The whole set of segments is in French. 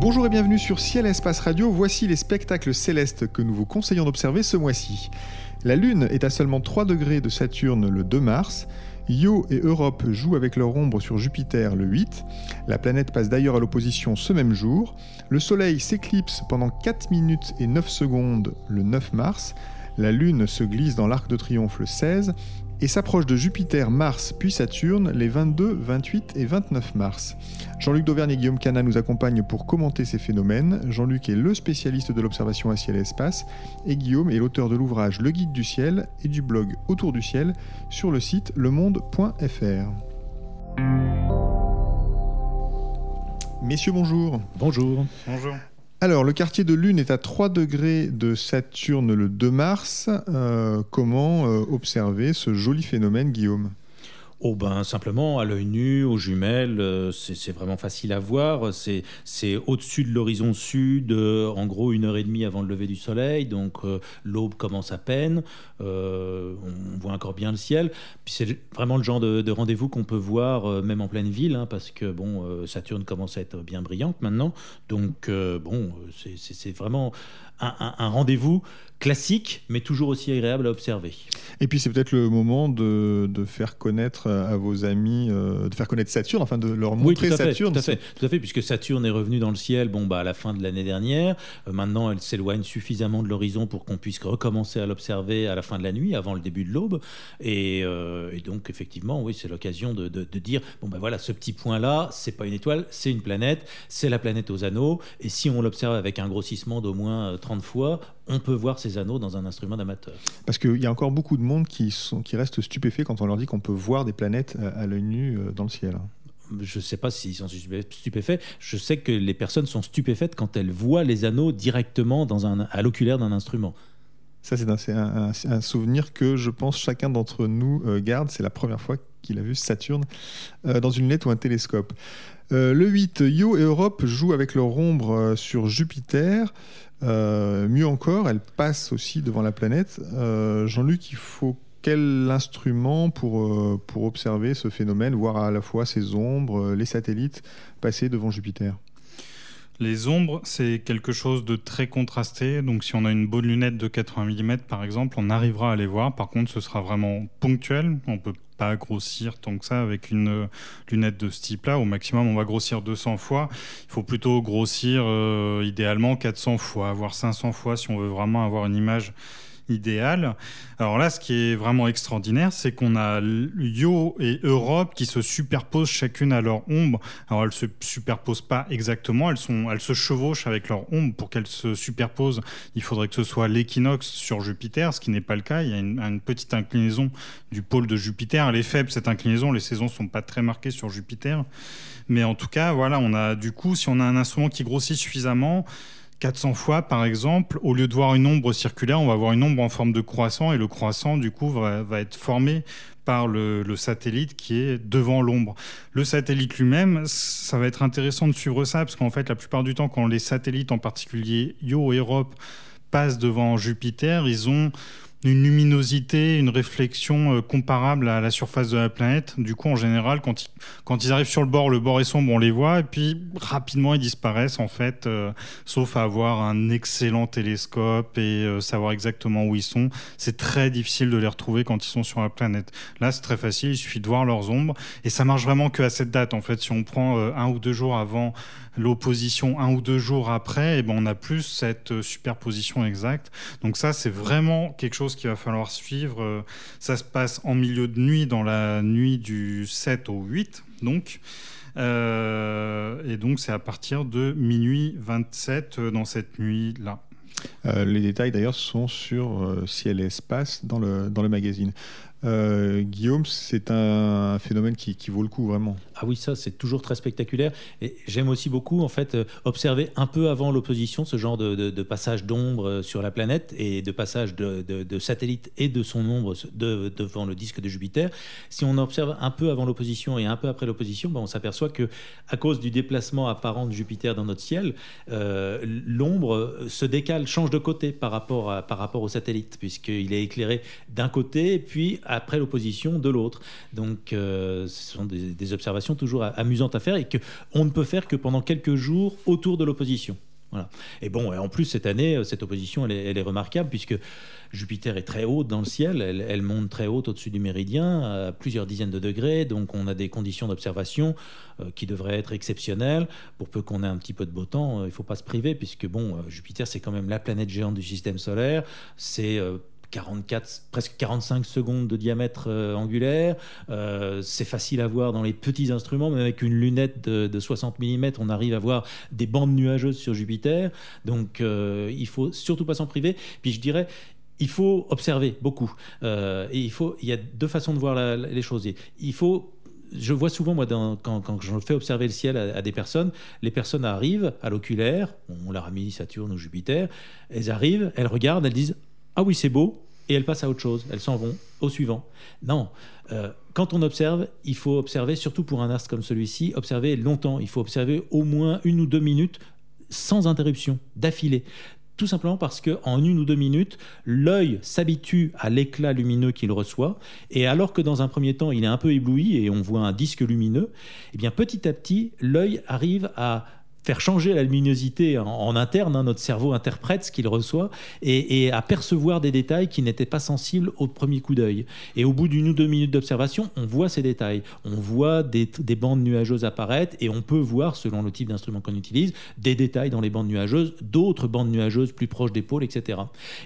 Bonjour et bienvenue sur Ciel Espace Radio. Voici les spectacles célestes que nous vous conseillons d'observer ce mois-ci. La Lune est à seulement 3 degrés de Saturne le 2 mars. Io et Europe jouent avec leur ombre sur Jupiter le 8. La planète passe d'ailleurs à l'opposition ce même jour. Le Soleil s'éclipse pendant 4 minutes et 9 secondes le 9 mars. La Lune se glisse dans l'Arc de Triomphe le 16 et s'approche de Jupiter, Mars puis Saturne les 22, 28 et 29 mars. Jean-Luc Dauvergne et Guillaume Cana nous accompagnent pour commenter ces phénomènes. Jean-Luc est le spécialiste de l'observation à ciel et espace et Guillaume est l'auteur de l'ouvrage Le Guide du ciel et du blog Autour du ciel sur le site lemonde.fr. Messieurs, bonjour. Bonjour. Bonjour. Alors, le quartier de Lune est à 3 degrés de Saturne le 2 mars. Euh, comment euh, observer ce joli phénomène, Guillaume? Oh ben simplement à l'œil nu, aux jumelles, euh, c'est vraiment facile à voir. C'est au-dessus de l'horizon sud, euh, en gros une heure et demie avant le lever du soleil, donc euh, l'aube commence à peine. on voit encore bien le ciel. Puis c'est vraiment le genre de, rendez-vous qu'on peut voir même en pleine ville, hein, parce que bon, Saturne commence à être bien brillante maintenant. Donc bon, c'est vraiment un, rendez-vous classique, mais toujours aussi agréable à observer. Et puis c'est peut-être le moment de, faire connaître à vos amis, euh, de faire connaître Saturne, enfin de leur montrer Saturne. Tout à, fait, tout à fait, puisque Saturne est revenue dans le ciel bon, bah, à la fin de l'année dernière. Euh, maintenant, elle s'éloigne suffisamment de l'horizon pour qu'on puisse recommencer à l'observer à la fin de la nuit, avant le début de l'aube. Et, euh, donc, effectivement, oui, c'est l'occasion de, dire, bon ben voilà, ce petit point-là, c'est pas une étoile, c'est une planète, c'est la planète aux anneaux. Et si on l'observe avec un grossissement d'au moins 30 fois, on peut voir ces anneaux dans un instrument d'amateur. Parce qu'il y a encore beaucoup de monde qui, sont, qui restent stupéfaits quand on leur dit qu'on peut voir des planètes à, l'œil nu euh, dans le ciel. Je ne sais pas s'ils sont stupéfaits. Je sais que les personnes sont stupéfaites quand elles voient les anneaux directement dans un, à l'oculaire d'un instrument. Ça, c'est un, souvenir que je pense chacun d'entre nous euh, garde. C'est la première fois qu'il a vu Saturne euh, dans une lunette ou un télescope. le 8, Io et Europe jouent avec leur ombre sur Jupiter. Euh, mieux encore, elle passe aussi devant la planète. Euh, Jean-Luc, il faut quel instrument pour, euh, pour observer ce phénomène, voir à la fois ces ombres, les satellites passer devant Jupiter? Les ombres, c'est quelque chose de très contrasté. Donc, si on a une bonne lunette de 80 mm, par exemple, on arrivera à les voir. Par contre, ce sera vraiment ponctuel. On peut pas grossir tant que ça avec une euh, lunette de ce type-là. Au maximum, on va grossir 200 fois. Il faut plutôt grossir euh, idéalement 400 fois, voire 500 fois si on veut vraiment avoir une image idéal. Alors là, ce qui est vraiment extraordinaire, c'est qu'on a Yo et Europe qui se superposent chacune à leur ombre. Alors elles se superposent pas exactement, elles, sont, elles se chevauchent avec leur ombre. Pour qu'elles se superposent, il faudrait que ce soit l'équinoxe sur Jupiter, ce qui n'est pas le cas. Il y a une, petite inclinaison du pôle de Jupiter. Elle est faible, cette inclinaison. Les saisons sont pas très marquées sur Jupiter. Mais en tout cas, voilà, on a du coup, si on a un instrument qui grossit suffisamment, 400 fois, par exemple, au lieu de voir une ombre circulaire, on va voir une ombre en forme de croissant, et le croissant, du coup, va, être formé par le, satellite qui est devant l'ombre. Le satellite lui-même, ça va être intéressant de suivre ça, parce qu'en fait, la plupart du temps, quand les satellites, en particulier Io et Europe, passent devant Jupiter, ils ont une luminosité, une réflexion euh, comparable à la surface de la planète. Du coup, en général, quand ils, quand ils arrivent sur le bord, le bord est sombre, on les voit, et puis rapidement ils disparaissent en fait, euh, sauf à avoir un excellent télescope et euh, savoir exactement où ils sont. C'est très difficile de les retrouver quand ils sont sur la planète. Là, c'est très facile, il suffit de voir leurs ombres, et ça marche vraiment que à cette date. En fait, si on prend un ou deux jours avant l'opposition un ou deux jours après, et eh ben on a plus cette euh, superposition exacte. Donc ça, c'est vraiment quelque chose qu'il va falloir suivre. Euh, ça se passe en milieu de nuit, dans la nuit du 7 au 8, donc. Euh, et donc c'est à partir de minuit 27 dans cette nuit-là. les détails d'ailleurs sont sur Ciel et Espace dans le, dans le magazine. Euh, Guillaume, c'est un phénomène qui, vaut le coup vraiment. Ah oui, ça c'est toujours très spectaculaire. Et j'aime aussi beaucoup en fait euh, observer un peu avant l'opposition ce genre de, passage d'ombre euh, sur la planète et de passage de, satellites et de son ombre devant le disque de Jupiter. Si on observe un peu avant l'opposition et un peu après l'opposition, ben, on s'aperçoit que à cause du déplacement apparent de Jupiter dans notre ciel, l'ombre se décale, change de côté par rapport, par rapport au satellite, puisqu'il est éclairé d'un côté, puis après l'opposition de l'autre. Donc euh, ce sont des, observations toujours amusantes à faire et qu'on ne peut faire que pendant quelques jours autour de l'opposition. Voilà. Et bon, en plus, cette année, euh, cette opposition, elle est, remarquable puisque Jupiter est très haute dans le ciel, elle, monte très haute au-dessus du méridien, à plusieurs dizaines de degrés, donc on a des conditions d'observation euh, qui devraient être exceptionnelles. Pour peu qu'on ait un petit peu de beau temps, il ne faut pas se priver puisque bon, Jupiter, c'est quand même la planète géante du système solaire, c'est 44, presque 45 secondes de diamètre euh, angulaire. Euh, c'est facile à voir dans les petits instruments, mais avec une lunette de, 60 mm, on arrive à voir des bandes nuageuses sur Jupiter. Donc euh, il faut surtout pas s'en priver. Puis je dirais, il faut observer beaucoup. et il, faut, il y a deux façons de voir les choses. Il faut je vois souvent, moi, quand, je fais observer le ciel à, des personnes, les personnes arrivent à l'oculaire, on leur a mis Saturne ou Jupiter, elles arrivent, elles regardent, elles disent ah oui, c'est beau, et elles passent à autre chose. Elles s'en vont au suivant. Non. Euh, quand on observe, il faut observer, surtout pour un astre comme celui-ci, observer longtemps. Il faut observer au moins une ou deux minutes sans interruption, d'affilée. Tout simplement parce qu'en une ou deux minutes, l'œil s'habitue à l'éclat lumineux qu'il reçoit, et alors que dans un premier temps, il est un peu ébloui et on voit un disque lumineux, eh bien petit à petit, l'œil arrive à faire changer la luminosité en, interne. Hein, notre cerveau interprète ce qu'il reçoit et, à percevoir des détails qui n'étaient pas sensibles au premier coup d'œil. Et au bout d'une ou deux minutes d'observation, on voit ces détails. On voit des, bandes nuageuses apparaître et on peut voir, selon le type d'instrument qu'on utilise, des détails dans les bandes nuageuses, d'autres bandes nuageuses plus proches des pôles, etc.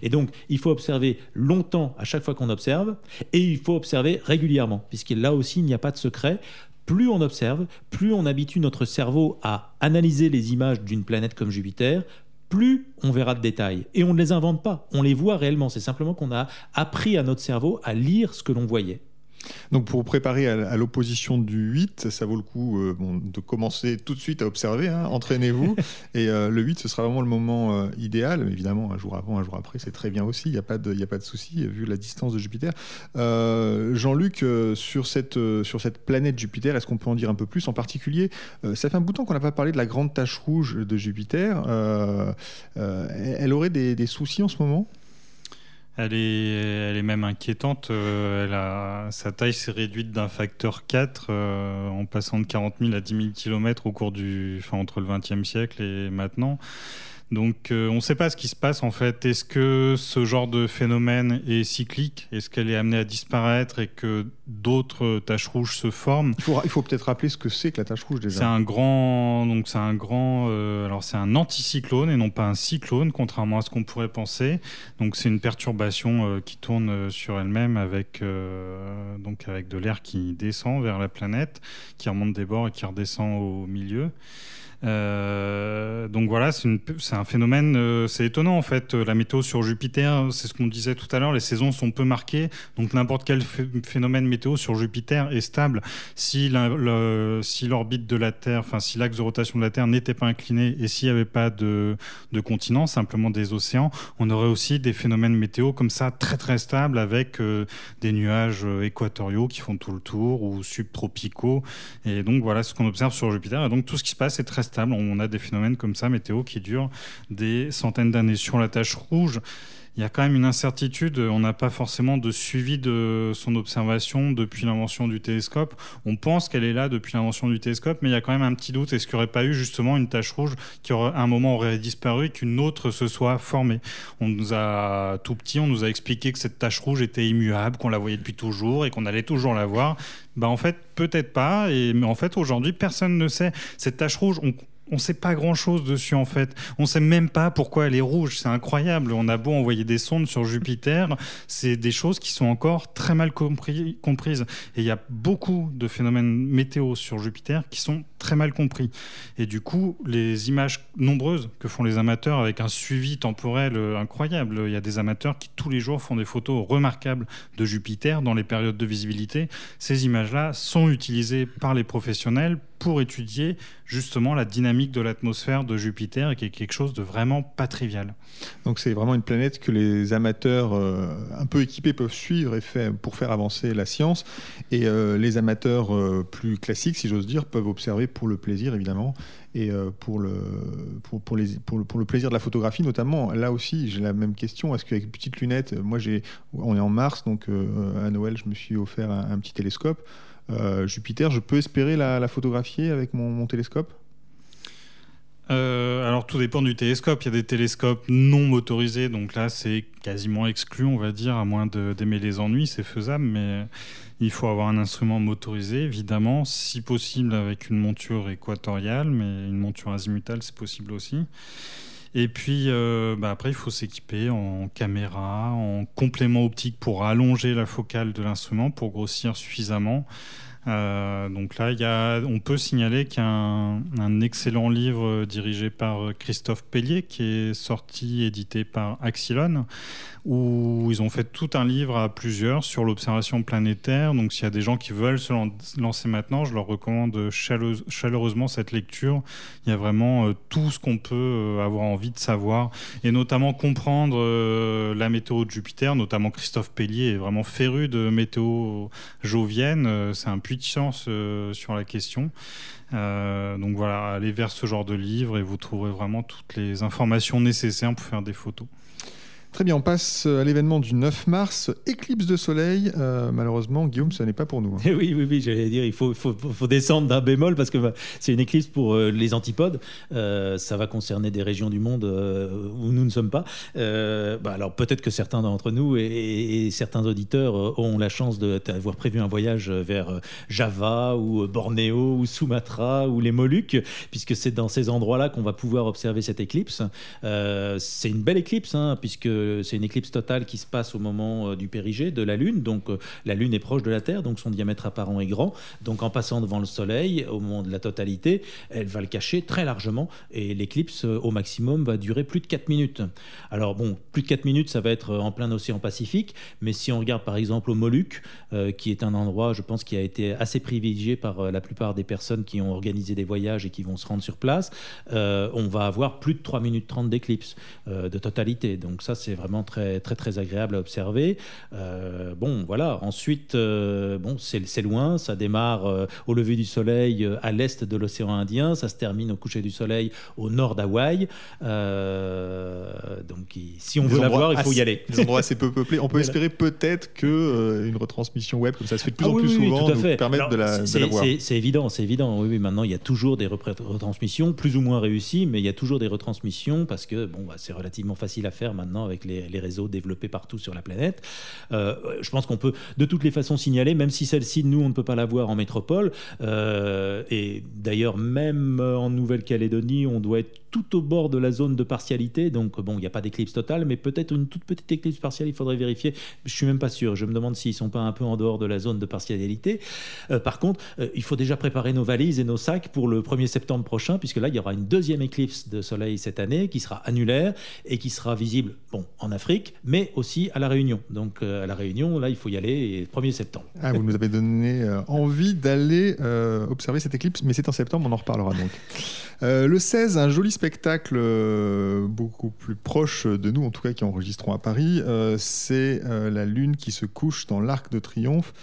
Et donc, il faut observer longtemps à chaque fois qu'on observe et il faut observer régulièrement, puisque là aussi, il n'y a pas de secret plus on observe, plus on habitue notre cerveau à analyser les images d'une planète comme Jupiter, plus on verra de détails. Et on ne les invente pas, on les voit réellement. C'est simplement qu'on a appris à notre cerveau à lire ce que l'on voyait. Donc pour préparer à, l'opposition du 8, ça vaut le coup euh, de commencer tout de suite à observer, hein, entraînez-vous. et euh, le 8, ce sera vraiment le moment euh, idéal. Évidemment, un jour avant, un jour après, c'est très bien aussi, il n'y a pas de, a pas de souci, vu la distance de Jupiter. Jean-Luc, sur, cette, sur cette planète Jupiter, est-ce qu'on peut en dire un peu plus En particulier, ça fait un bout de temps qu'on n'a pas parlé de la grande tache rouge de Jupiter. elle aurait des soucis en ce moment? Elle est, elle est même inquiétante. Euh, elle a, sa taille s'est réduite d'un facteur 4 euh, en passant de 40 000 à 10 000 km au cours du, enfin, entre le 20e siècle et maintenant. Donc euh, on ne sait pas ce qui se passe en fait. Est-ce que ce genre de phénomène est cyclique? Est-ce qu'elle est amenée à disparaître et que d'autres taches rouges se forment? Il faut, il faut peut-être rappeler ce que c'est que la tache rouge déjà. C'est un grand, donc c'est un grand, euh, alors c'est un anticyclone et non pas un cyclone, contrairement à ce qu'on pourrait penser. Donc c'est une perturbation euh, qui tourne sur elle-même avec donc avec de l'air qui descend vers la planète, qui remonte des bords et qui redescend au milieu. Euh, donc voilà, c'est un phénomène, euh, c'est étonnant en fait. La météo sur Jupiter, c'est ce qu'on disait tout à l'heure, les saisons sont peu marquées, donc n'importe quel phénomène météo sur Jupiter est stable si l'orbite de la Terre, enfin si l'axe de rotation de la Terre n'était pas incliné et s'il n'y avait pas de, de continent, simplement des océans, on aurait aussi des phénomènes météo comme ça très très stables avec euh, des nuages équatoriaux qui font tout le tour ou subtropicaux. Et donc voilà ce qu'on observe sur Jupiter. Et donc tout ce qui se passe est très on a des phénomènes comme ça, météo, qui durent des centaines d'années. Sur la tache rouge, il y a quand même une incertitude. On n'a pas forcément de suivi de son observation depuis l'invention du télescope. On pense qu'elle est là depuis l'invention du télescope, mais il y a quand même un petit doute. Est-ce qu'il n'y aurait pas eu justement une tache rouge qui, à un moment, aurait disparu et qu'une autre se soit formée? On nous a, tout petit, on nous a expliqué que cette tache rouge était immuable, qu'on la voyait depuis toujours et qu'on allait toujours la voir. Bah en fait, peut-être pas. Et, mais en fait, aujourd'hui, personne ne sait. Cette tache rouge, on ne sait pas grand-chose dessus en fait. On ne sait même pas pourquoi elle est rouge. C'est incroyable. On a beau envoyer des sondes sur Jupiter, c'est des choses qui sont encore très mal comprises. Et il y a beaucoup de phénomènes météo sur Jupiter qui sont très mal compris. Et du coup, les images nombreuses que font les amateurs avec un suivi temporel euh, incroyable, il y a des amateurs qui tous les jours font des photos remarquables de Jupiter dans les périodes de visibilité. Ces images-là sont utilisées par les professionnels pour étudier justement la dynamique de l'atmosphère de Jupiter, qui est quelque chose de vraiment pas trivial. Donc c'est vraiment une planète que les amateurs euh, un peu équipés peuvent suivre et faire, pour faire avancer la science, et euh, les amateurs euh, plus classiques, si j'ose dire, peuvent observer pour le plaisir évidemment, et pour, le, pour, pour, le, plaisir de la photographie notamment. Là aussi, j'ai la même question. Est-ce qu'avec une petite lunette, moi on est en mars, donc à Noël, je me suis offert un petit télescope. Euh, Jupiter, je peux espérer la, photographier avec mon, télescope? Euh, alors tout dépend du télescope. Il y a des télescopes non motorisés, donc là c'est quasiment exclu, on va dire, à moins d'aimer les ennuis, c'est faisable, mais il faut avoir un instrument motorisé, évidemment, si possible avec une monture équatoriale, mais une monture azimutale c'est possible aussi. Et puis euh, bah, après, il faut s'équiper en caméra, en complément optique pour allonger la focale de l'instrument, pour grossir suffisamment. Euh, donc là, on peut signaler qu'il y a un, excellent livre dirigé par Christophe Pellier qui est sorti, édité par Axilon, où ils ont fait tout un livre à plusieurs sur l'observation planétaire. Donc s'il y a des gens qui veulent se lancer maintenant, je leur recommande chaleureusement cette lecture. Il y a vraiment euh, tout ce qu'on peut euh, avoir envie de savoir, et notamment comprendre euh, la météo de Jupiter. Notamment Christophe Pellier est vraiment féru de météo jovienne. C'est un puits de science sur la question. donc voilà, allez vers ce genre de livre et vous trouverez vraiment toutes les informations nécessaires pour faire des photos. Très bien, on passe à l'événement du 9 mars, éclipse de soleil. Euh, malheureusement, Guillaume, ce n'est pas pour nous. Hein. oui, oui, oui, j'allais dire, il faut, faut, faut descendre d'un bémol parce que bah, c'est une éclipse pour euh, les antipodes. Euh, ça va concerner des régions du monde où nous ne sommes pas. Bah, alors peut-être que certains d'entre nous et, certains auditeurs ont la chance d'avoir prévu un voyage vers Java ou Bornéo ou Sumatra ou les Moluques, puisque c'est dans ces endroits-là qu'on va pouvoir observer cette éclipse. c'est une belle éclipse, hein, puisque c'est une éclipse totale qui se passe au moment euh, du périgée de la Lune. Donc euh, la Lune est proche de la Terre, donc son diamètre apparent est grand. Donc en passant devant le Soleil, au moment de la totalité, elle va le cacher très largement et l'éclipse euh, au maximum va durer plus de 4 minutes. Alors bon, plus de 4 minutes, ça va être en plein océan Pacifique, mais si on regarde par exemple au Moluques, qui est un endroit, je pense, qui a été assez privilégié par la plupart des personnes qui ont organisé des voyages et qui vont se rendre sur place, on va avoir plus de 3 minutes 30 d'éclipse de totalité. Donc ça, c'est vraiment très, très, très agréable à observer. Euh, bon, voilà. Ensuite, euh, bon, c'est loin. Ça démarre euh, au lever du soleil à l'est de l'océan Indien. Ça se termine au coucher du soleil au nord d'Hawaï. donc, si on veut la voir, il faut y aller. Des endroits assez peu peuplés. On peut espérer peut-être que une retransmission web comme ça se fait de plus ah en plus souvent fait. permettre de, la, de la voir. C'est évident, c'est évident. Oui, oui, maintenant il y a toujours des retransmissions, plus ou moins réussies, mais il y a toujours des retransmissions parce que bon, bah, c'est relativement facile à faire maintenant avec les, réseaux développés partout sur la planète. Euh, je pense qu'on peut de toutes les façons signaler, même si celle-ci, nous, on ne peut pas la voir en métropole. Euh, et d'ailleurs, même en Nouvelle-Calédonie, on doit être tout au bord de la zone de partialité. Donc, bon, il n'y a pas d'éclipse totale, mais peut-être une toute petite éclipse partielle, il faudrait vérifier. Je suis même pas sûr. Je me demande s'ils sont pas un peu en dehors de la zone de partialité. Euh, par contre, il faut déjà préparer nos valises et nos sacs pour le 1er septembre prochain, puisque là, il y aura une deuxième éclipse de soleil cette année qui sera annulaire et qui sera visible, bon, en Afrique, mais aussi à La Réunion. Donc euh, à La Réunion, là, il faut y aller 1er septembre. Ah, vous nous avez donné euh, envie d'aller euh, observer cette éclipse, mais c'est en septembre, on en reparlera donc. le 16, un joli spectacle beaucoup plus proche de nous, en tout cas qui enregistrons à Paris, c'est la Lune qui se couche dans l'Arc de Triomphe.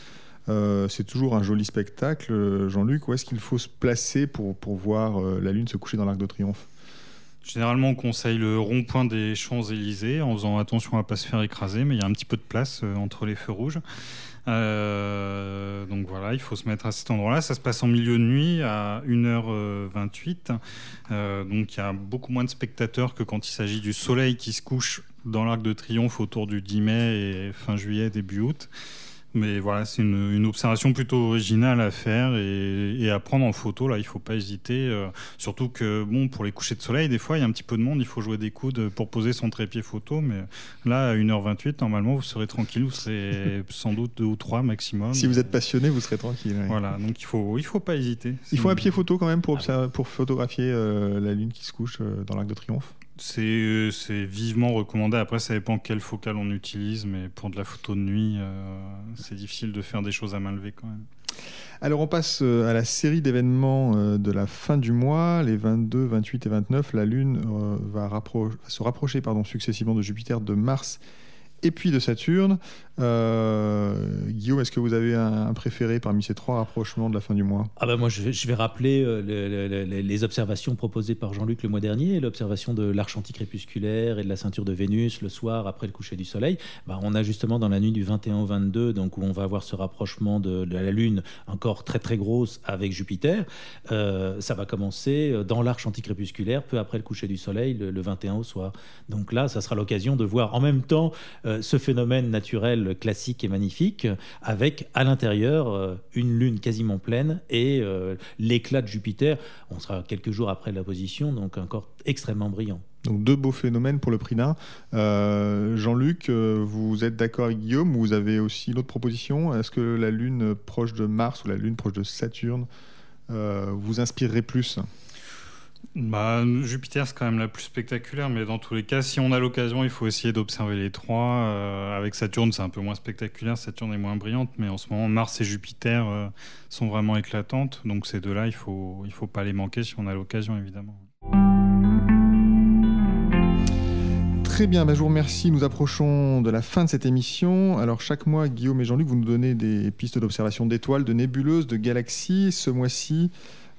c'est toujours un joli spectacle. Jean-Luc, où est-ce qu'il faut se placer pour, pour voir la Lune se coucher dans l'Arc de Triomphe? Généralement, on conseille le rond-point des Champs-Élysées en faisant attention à ne pas se faire écraser, mais il y a un petit peu de place euh, entre les feux rouges. Euh, donc voilà, il faut se mettre à cet endroit-là. Ça se passe en milieu de nuit à 1h28. Euh, donc il y a beaucoup moins de spectateurs que quand il s'agit du soleil qui se couche dans l'Arc de Triomphe autour du 10 mai et fin juillet, début août. Mais voilà, c'est une, observation plutôt originale à faire et, à prendre en photo. Là, il faut pas hésiter. Euh, surtout que, bon, pour les couchers de soleil, des fois, il y a un petit peu de monde. Il faut jouer des coudes pour poser son trépied photo. Mais là, à 1h28, normalement, vous serez tranquille. Vous serez sans doute deux ou trois maximum. Si vous êtes passionné, vous serez tranquille. Voilà, donc il faut, il faut pas hésiter. Il faut un pied photo quand même pour, ah pour photographier euh, la lune qui se couche euh, dans l'Arc de Triomphe? C'est vivement recommandé. Après, ça dépend quelle focale on utilise, mais pour de la photo de nuit, euh, c'est difficile de faire des choses à main levée quand même. Alors on passe euh, à la série d'événements euh, de la fin du mois, les 22, 28 et 29. La Lune va, se rapprocher pardon, successivement de Jupiter, de Mars et puis de Saturne. Euh, Guillaume, est-ce que vous avez un, préféré parmi ces trois rapprochements de la fin du mois? Ah bah Moi, je vais, rappeler euh, les observations proposées par Jean-Luc le mois dernier, l'observation de l'arche anticrépusculaire et de la ceinture de Vénus le soir après le coucher du Soleil. Bah, on a justement dans la nuit du 21 au 22, donc où on va avoir ce rapprochement de, la Lune encore très très grosse avec Jupiter. Euh, ça va commencer dans l'arche anticrépusculaire peu après le coucher du Soleil, le, le 21 au soir. Donc là, ça sera l'occasion de voir en même temps euh, ce phénomène naturel classique et magnifique, avec à l'intérieur euh, une lune quasiment pleine et euh, l'éclat de Jupiter. On sera quelques jours après la position, donc encore extrêmement brillant. Donc deux beaux phénomènes pour le prix d'un. Jean-Luc, vous êtes d'accord avec Guillaume ou vous avez aussi une autre proposition? Est-ce que la Lune proche de Mars ou la Lune proche de Saturne vous inspirerait plus? Bah, Jupiter, c'est quand même la plus spectaculaire, mais dans tous les cas, si on a l'occasion, il faut essayer d'observer les trois. Euh, avec Saturne, c'est un peu moins spectaculaire, Saturne est moins brillante, mais en ce moment, Mars et Jupiter euh, sont vraiment éclatantes. Donc ces deux-là, il ne faut, il faut pas les manquer si on a l'occasion, évidemment. Très bien, bah, je vous remercie. Nous approchons de la fin de cette émission. Alors chaque mois, Guillaume et Jean-Luc, vous nous donnez des pistes d'observation d'étoiles, de nébuleuses, de galaxies. Ce mois-ci,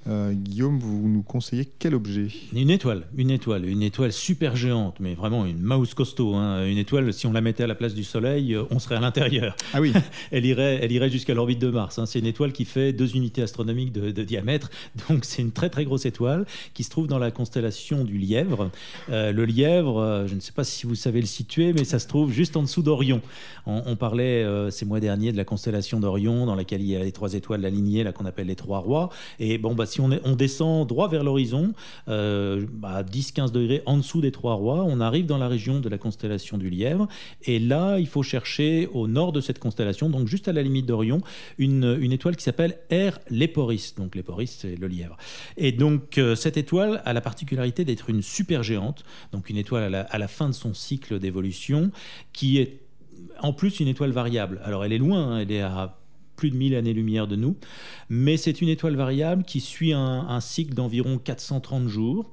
euh, Guillaume, vous nous conseillez quel objet? Une étoile, une étoile, une étoile super géante, mais vraiment une mouse costaud. Hein. Une étoile, si on la mettait à la place du Soleil, euh, on serait à l'intérieur. Ah oui. elle irait, elle irait jusqu'à l'orbite de Mars. Hein. C'est une étoile qui fait deux unités astronomiques de, diamètre, donc c'est une très très grosse étoile qui se trouve dans la constellation du Lièvre. Euh, le Lièvre, je ne sais pas si vous savez le situer, mais ça se trouve juste en dessous d'Orion. On, parlait ces mois derniers de la constellation d'Orion, dans laquelle il y a les trois étoiles alignées, là qu'on appelle les trois rois. Et bon, bah si on, descend droit vers l'horizon, euh, à 10-15 degrés en dessous des Trois Rois, on arrive dans la région de la constellation du Lièvre. Et là, il faut chercher au nord de cette constellation, donc juste à la limite d'Orion, une, étoile qui s'appelle R Léporis. Donc Léporis, c'est le Lièvre. Et donc euh, cette étoile a la particularité d'être une supergéante, donc une étoile à la, à la fin de son cycle d'évolution, qui est en plus une étoile variable. Alors elle est loin, hein, elle est à de 1000 années-lumière de nous. Mais c'est une étoile variable qui suit un, un cycle d'environ 430 jours.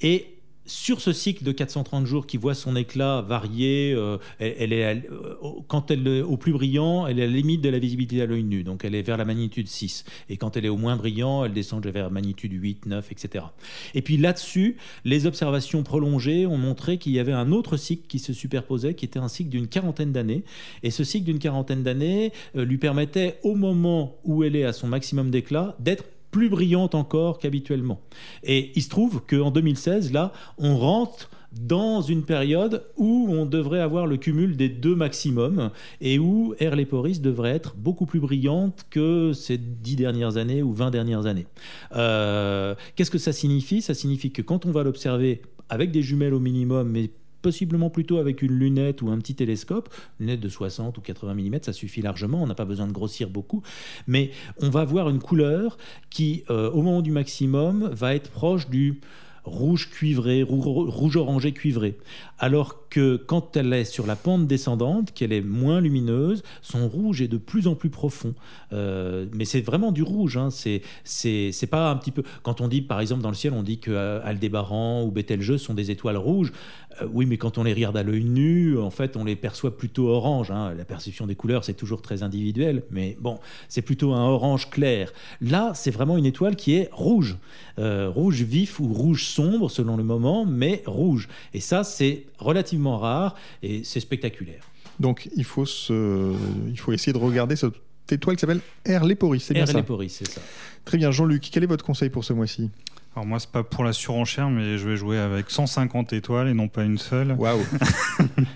Et sur ce cycle de 430 jours qui voit son éclat varier, euh, elle, est, euh, quand elle est au plus brillant, elle est à la limite de la visibilité à l'œil nu, donc elle est vers la magnitude 6. Et quand elle est au moins brillant, elle descend vers la magnitude 8, 9, etc. Et puis là-dessus, les observations prolongées ont montré qu'il y avait un autre cycle qui se superposait, qui était un cycle d'une quarantaine d'années. Et ce cycle d'une quarantaine d'années euh, lui permettait, au moment où elle est à son maximum d'éclat, d'être plus brillante encore qu'habituellement. Et il se trouve qu'en 2016, là, on rentre dans une période où on devrait avoir le cumul des deux maximums et où R. Leporis devrait être beaucoup plus brillante que ces dix dernières années ou 20 dernières années. Euh, qu'est-ce que ça signifie? Ça signifie que quand on va l'observer avec des jumelles au minimum, mais possiblement plutôt avec une lunette ou un petit télescope, une lunette de 60 ou 80 mm, ça suffit largement, on n'a pas besoin de grossir beaucoup, mais on va voir une couleur qui, euh, au moment du maximum, va être proche du rouge cuivré, rouge orangé cuivré. Alors que quand elle est sur la pente descendante, qu'elle est moins lumineuse, son rouge est de plus en plus profond. Euh, mais c'est vraiment du rouge. Hein. C'est c'est pas un petit peu. Quand on dit par exemple dans le ciel, on dit que euh, Aldébaran ou Bételgeuse sont des étoiles rouges. Euh, oui, mais quand on les regarde à l'œil nu, en fait, on les perçoit plutôt orange. Hein. La perception des couleurs, c'est toujours très individuel, mais bon, c'est plutôt un orange clair. Là, c'est vraiment une étoile qui est rouge, rouge vif ou rouge sombre selon le moment, mais rouge. Et ça, c'est relativement rare et c'est spectaculaire. Donc il faut, se... il faut essayer de regarder cette étoile qui s'appelle R. Léporis, c'est bien R. Léporis, c'est ça. Très bien, Jean-Luc, quel est votre conseil pour ce mois-ci? Alors moi, c'est pas pour la surenchère, mais je vais jouer avec 150 étoiles et non pas une seule. Waouh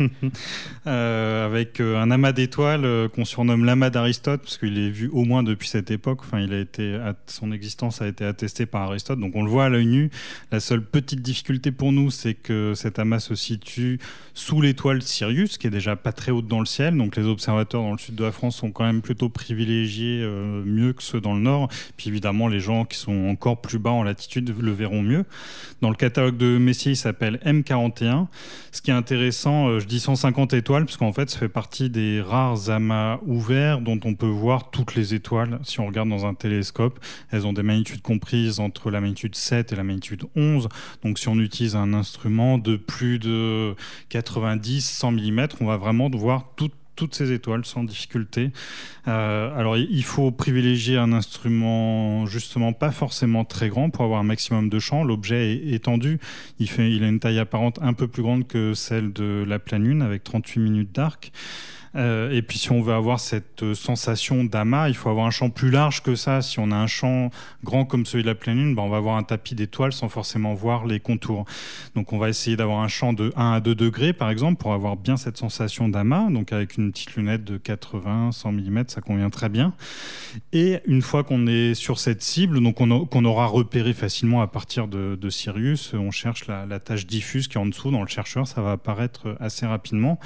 euh, Avec euh, un amas d'étoiles euh, qu'on surnomme l'amas d'Aristote, parce qu'il est vu au moins depuis cette époque. Enfin, il a été, son existence a été attestée par Aristote, donc on le voit à l'œil nu. La seule petite difficulté pour nous, c'est que cet amas se situe sous l'étoile Sirius, qui est déjà pas très haute dans le ciel. Donc les observateurs dans le sud de la France sont quand même plutôt privilégiés, mieux que ceux dans le nord. Puis évidemment, les gens qui sont encore plus bas en latitude le verront mieux. Dans le catalogue de Messier, il s'appelle M41. Ce qui est intéressant, euh, je dis 150 étoiles, parce qu'en fait, ça fait partie des rares amas ouverts dont on peut voir toutes les étoiles si on regarde dans un télescope. Elles ont des magnitudes comprises entre la magnitude 7 et la magnitude 11. Donc si on utilise un instrument de plus de 90-100 mm, on va vraiment voir toutes toutes ces étoiles sans difficulté. Euh, alors il faut privilégier un instrument justement pas forcément très grand pour avoir un maximum de champ. L'objet est étendu, il, il a une taille apparente un peu plus grande que celle de la pleine lune avec 38 minutes d'arc. Euh, et puis si on veut avoir cette euh, sensation d'amas, il faut avoir un champ plus large que ça. Si on a un champ grand comme celui de la pleine lune, ben on va avoir un tapis d'étoiles sans forcément voir les contours. Donc on va essayer d'avoir un champ de 1 à 2 degrés par exemple pour avoir bien cette sensation d'amas. Donc avec une petite lunette de 80, 100 mm, ça convient très bien. Et une fois qu'on est sur cette cible, donc qu'on aura repéré facilement à partir de, Sirius, on cherche la, la tâche diffuse qui est en dessous dans le chercheur, ça va apparaître assez rapidement.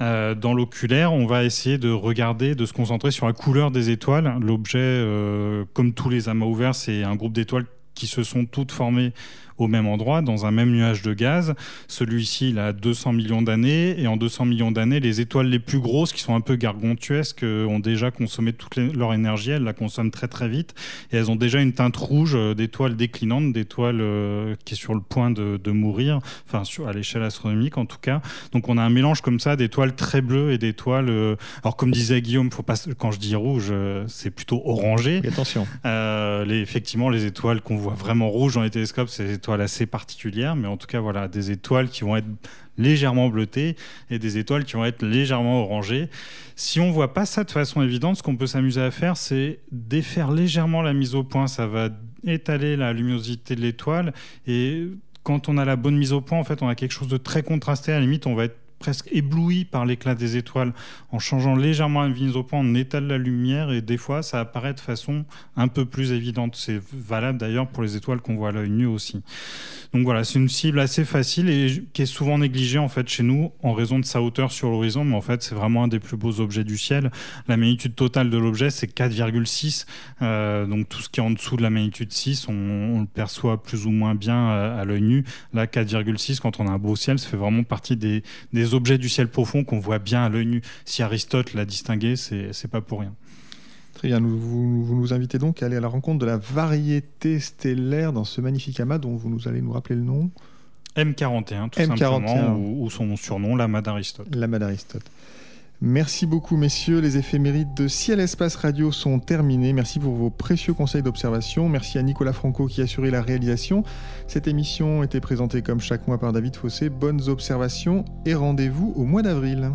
Euh, dans l'oculaire, on va essayer de regarder, de se concentrer sur la couleur des étoiles. L'objet, euh, comme tous les amas ouverts, c'est un groupe d'étoiles qui se sont toutes formées au même endroit, dans un même nuage de gaz. Celui-ci, il a 200 millions d'années, et en 200 millions d'années, les étoiles les plus grosses, qui sont un peu gargantuesques, euh, ont déjà consommé toute leur énergie. Elles la consomment très très vite, et elles ont déjà une teinte rouge euh, d'étoiles déclinantes, d'étoiles euh, qui est sur le point de, mourir, enfin sur, à l'échelle astronomique en tout cas. Donc on a un mélange comme ça d'étoiles très bleues et d'étoiles. alors comme disait Guillaume, faut pas, quand je dis rouge, c'est plutôt orangé. attention. les, effectivement, les étoiles qu'on voit vraiment rouges dans les télescopes, c'est les étoiles assez particulière, mais en tout cas, voilà, des étoiles qui vont être légèrement bleutées et des étoiles qui vont être légèrement orangées. Si on voit pas ça de façon évidente, ce qu'on peut s'amuser à faire, c'est défaire légèrement la mise au point. Ça va étaler la luminosité de l'étoile et quand on a la bonne mise au point, en fait, on a quelque chose de très contrasté. À la limite, on va être presque ébloui par l'éclat des étoiles. En changeant légèrement au point, on étale la lumière et des fois, ça apparaît de façon un peu plus évidente. C'est valable d'ailleurs pour les étoiles qu'on voit à l'œil nu aussi. Donc voilà, c'est une cible assez facile et qui est souvent négligée en fait chez nous en raison de sa hauteur sur l'horizon, mais en fait c'est vraiment un des plus beaux objets du ciel. La magnitude totale de l'objet c'est 4,6, euh, donc tout ce qui est en dessous de la magnitude 6, on, le perçoit plus ou moins bien à, l'œil nu. Là 4,6 quand on a un beau ciel, ça fait vraiment partie des objets du ciel profond qu'on voit bien à l'œil nu. Si Aristote l'a distingué, c'est pas pour rien. Très bien, vous, nous invitez donc à aller à la rencontre de la variété stellaire dans ce magnifique amas dont vous nous allez nous rappeler le nom. M41, tout simplement, ou, son surnom, l'amas d'Aristote. L'amas d'Aristote. Merci beaucoup messieurs, les éphémérides de Ciel Espace Radio sont terminées. Merci pour vos précieux conseils d'observation. Merci à Nicolas Franco qui a assuré la réalisation. Cette émission était présentée comme chaque mois par David Fossé. Bonnes observations et rendez-vous au mois d'avril.